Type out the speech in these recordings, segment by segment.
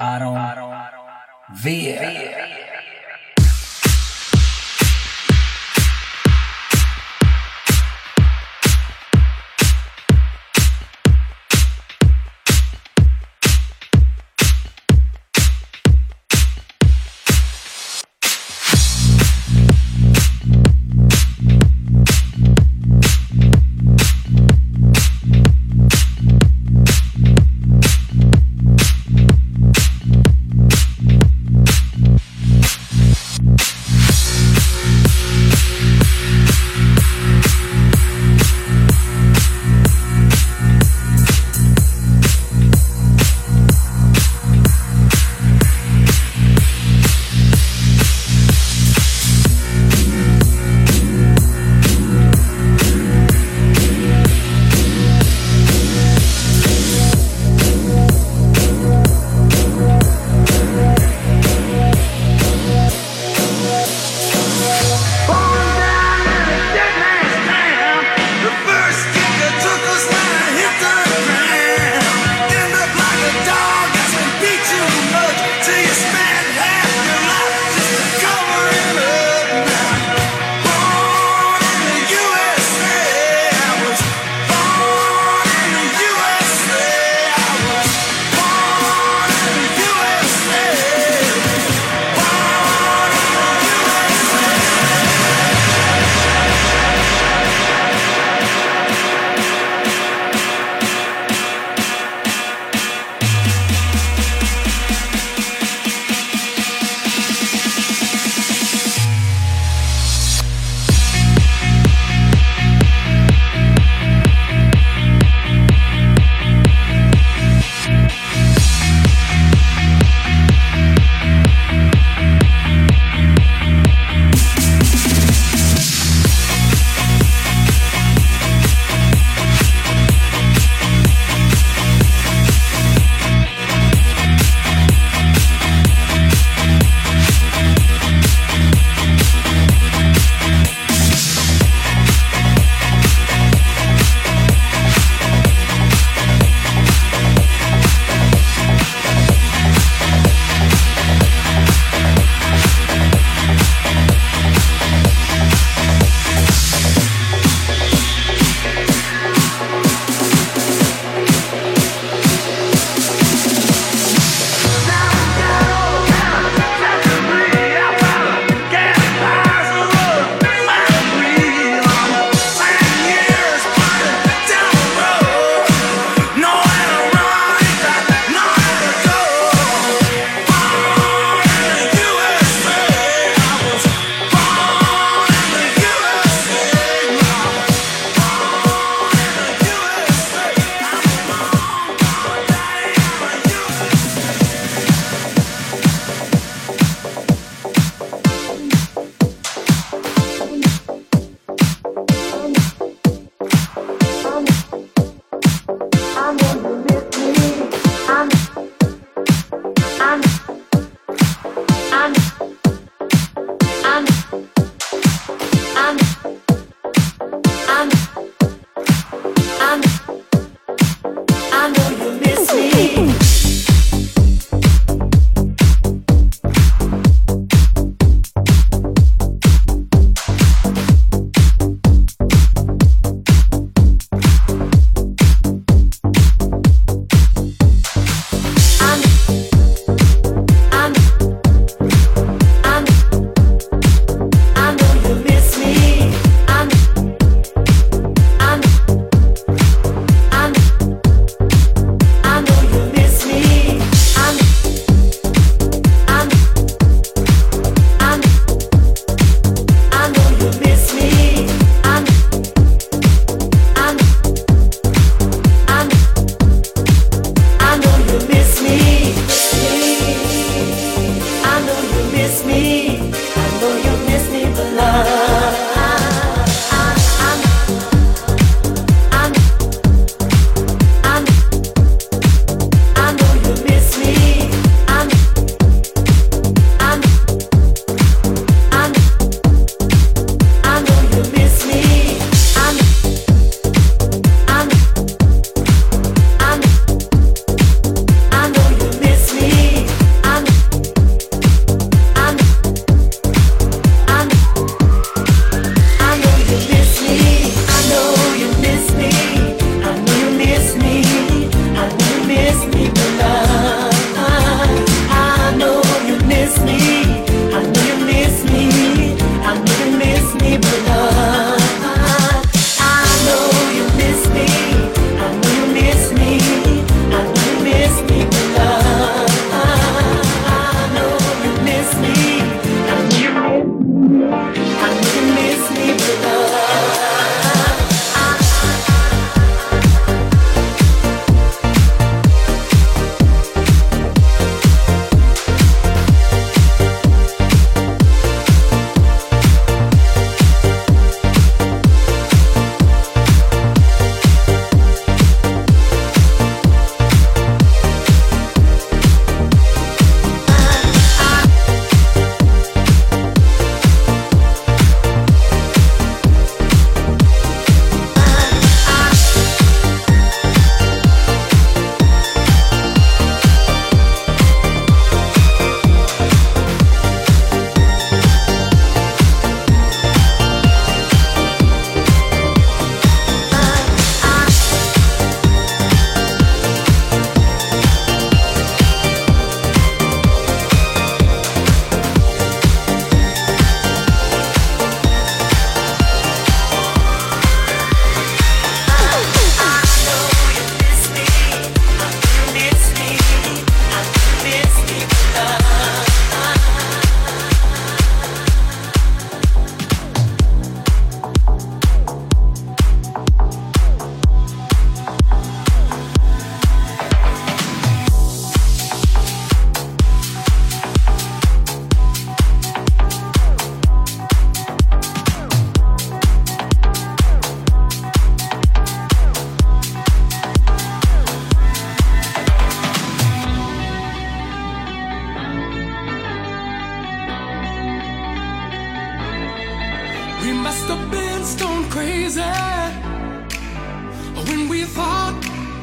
I don't, I don't, I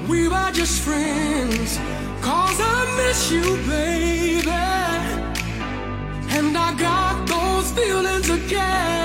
We were just friends. Cause I miss you, baby. And I got those feelings again.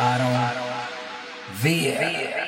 Aaron Vieira.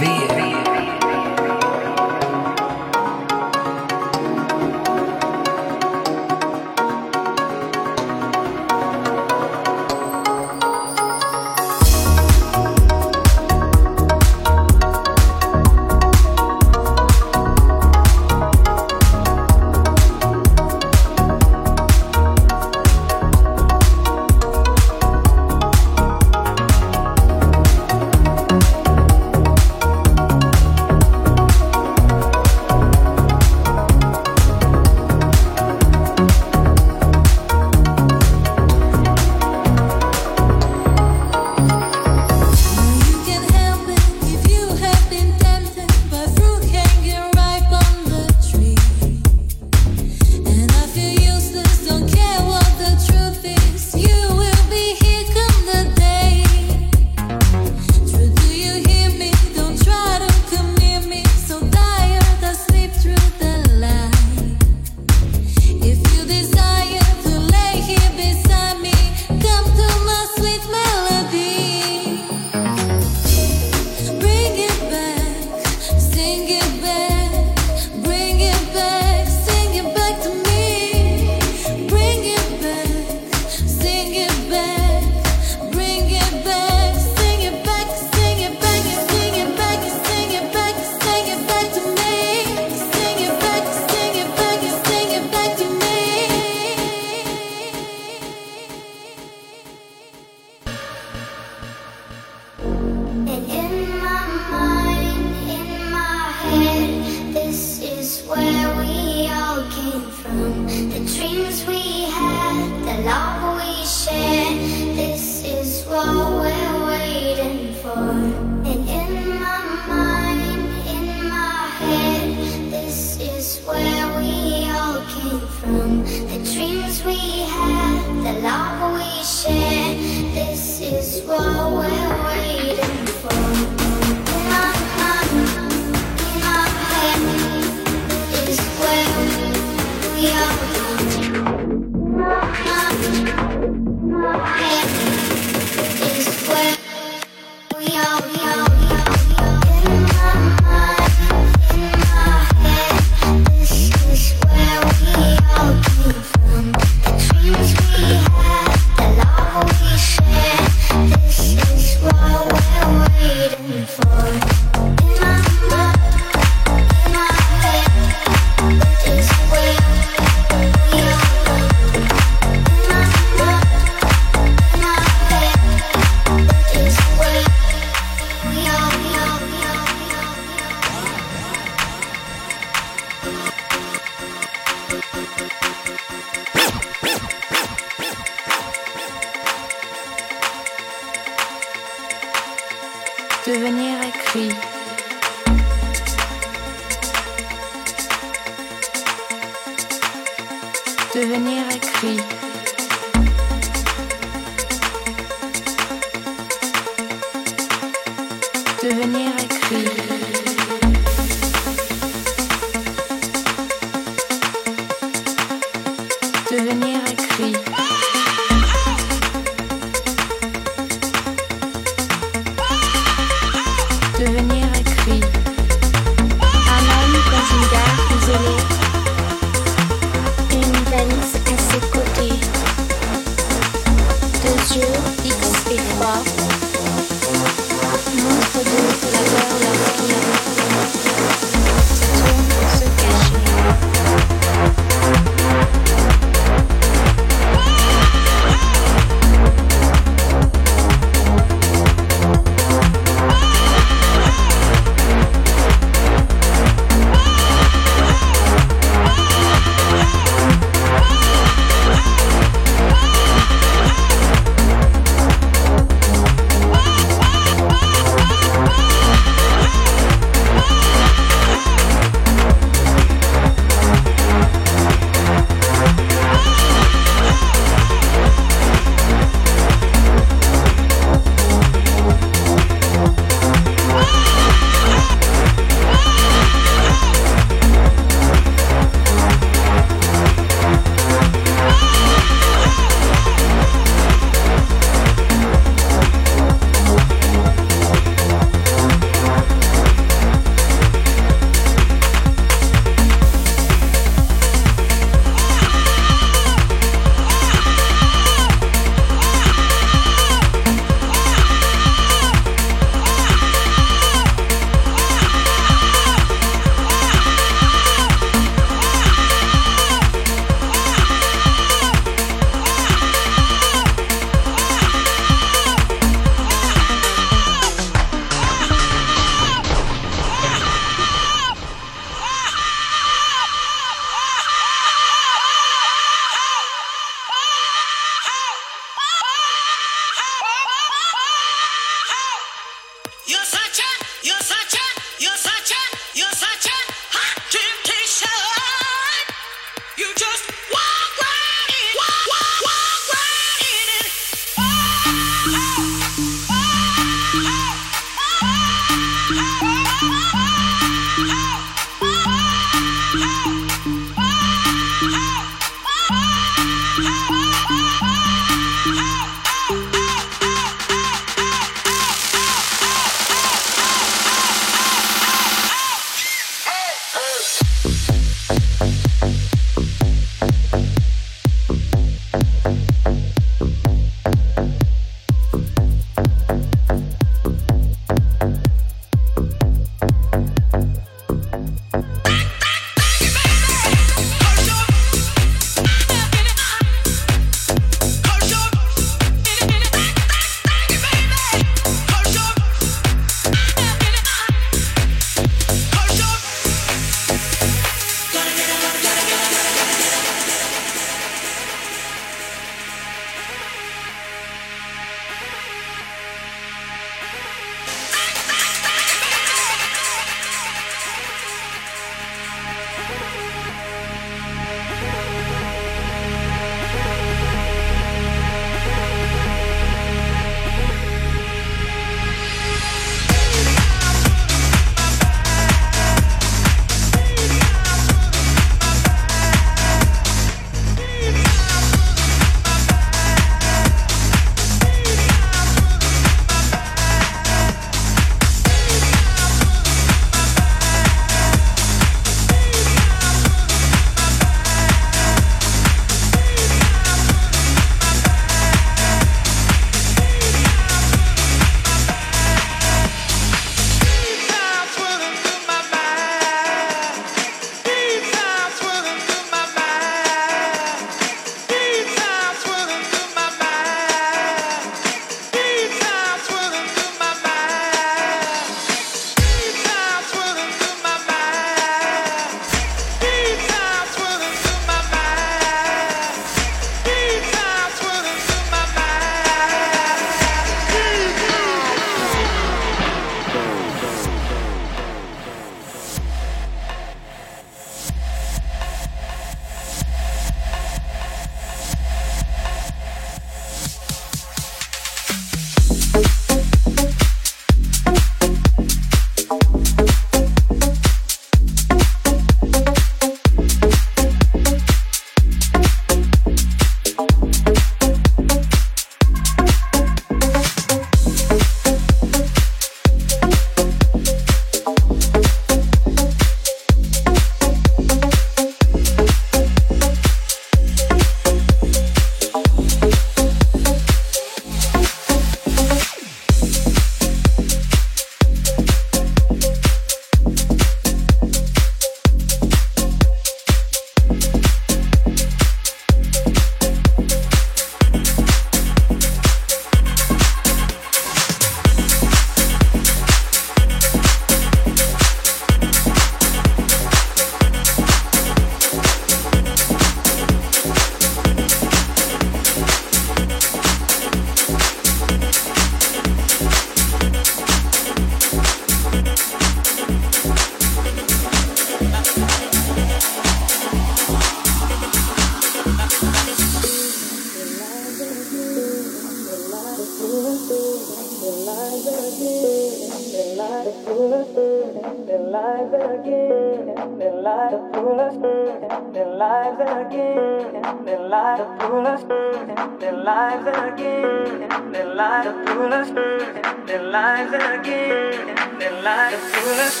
Their lives again, their lives are foolish.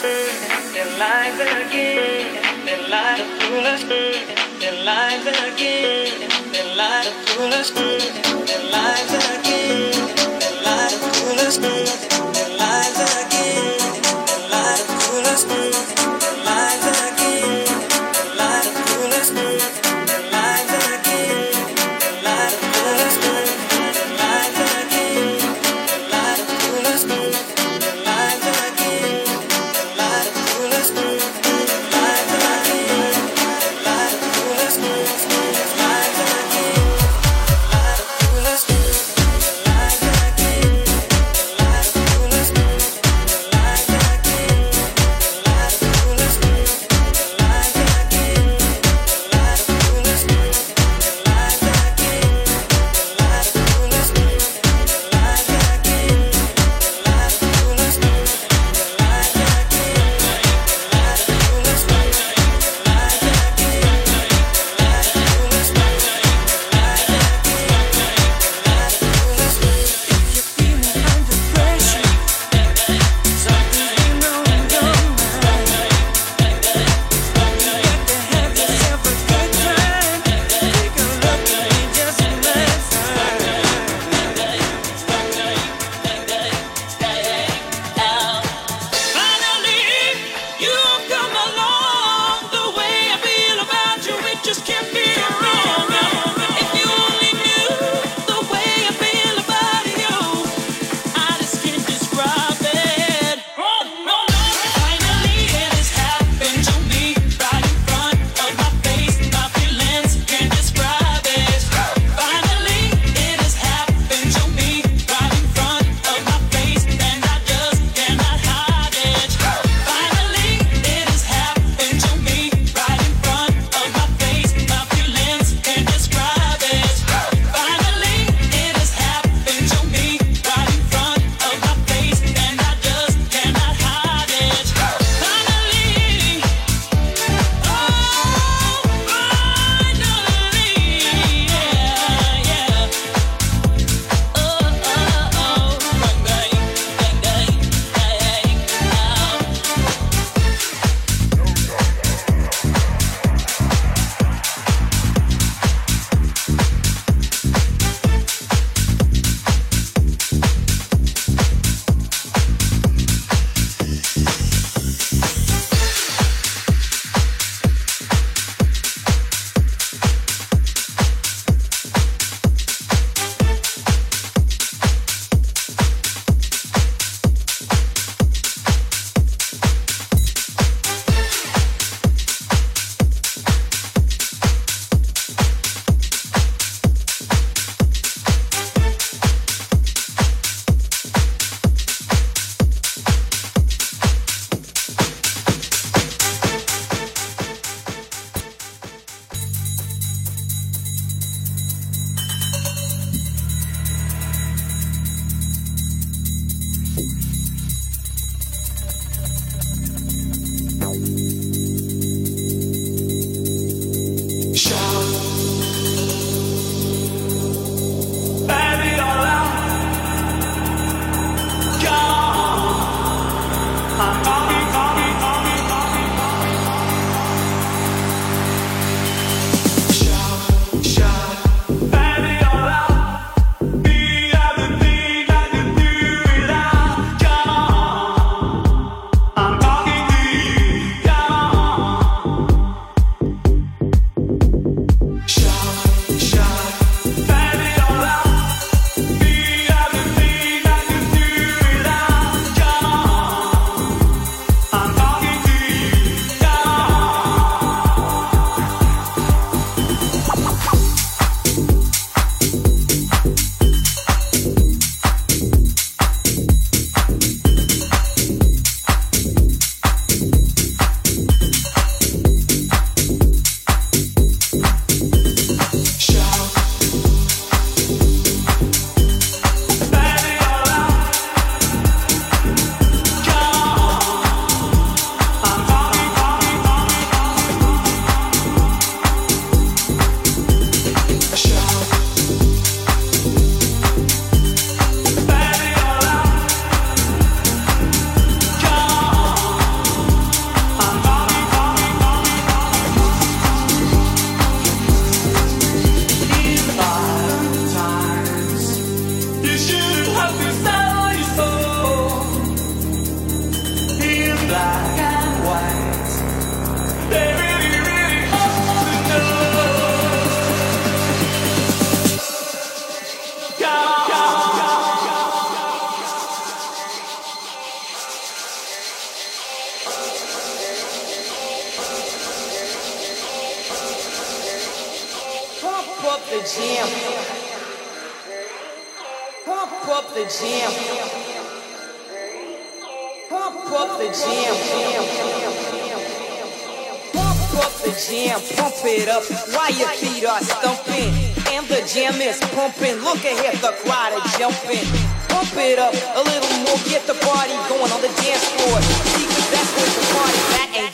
Their lives again, their lives are foolish. Their lives again, their lives are foolish. Their lives again, their lives are foolish. up the jam. Pump up the jam. Pump up the jam. Pump up the jam. Pump it up while your feet are stumping. And the jam is pumping. Look ahead, the crowd is jumping. Pump it up a little more. Get the party going on the dance floor. See, that's where the party. at. ain't